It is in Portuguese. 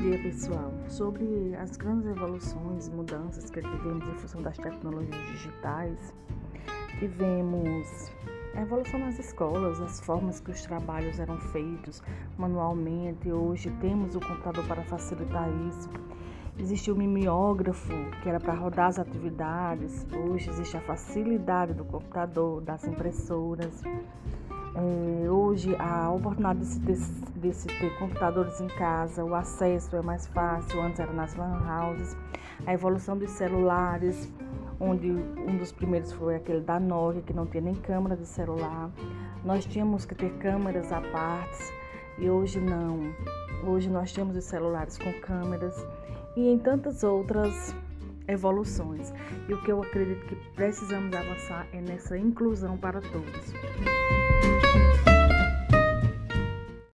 pessoal, sobre as grandes evoluções mudanças que tivemos em função das tecnologias digitais, tivemos a evolução nas escolas, as formas que os trabalhos eram feitos manualmente. Hoje temos o computador para facilitar isso. Existia o mimeógrafo, que era para rodar as atividades. Hoje existe a facilidade do computador, das impressoras. É, hoje a oportunidade de se, ter, de se, ter, computadores em casa, o acesso é mais fácil, antes era nas lan houses, a evolução dos celulares, onde um dos primeiros foi aquele da Nokia, que não tinha nem câmera de celular. Nós tínhamos que ter câmeras à parte e hoje não. Hoje nós temos os celulares com câmeras e em tantas outras evoluções. E o que eu acredito que precisamos avançar é nessa inclusão para todos.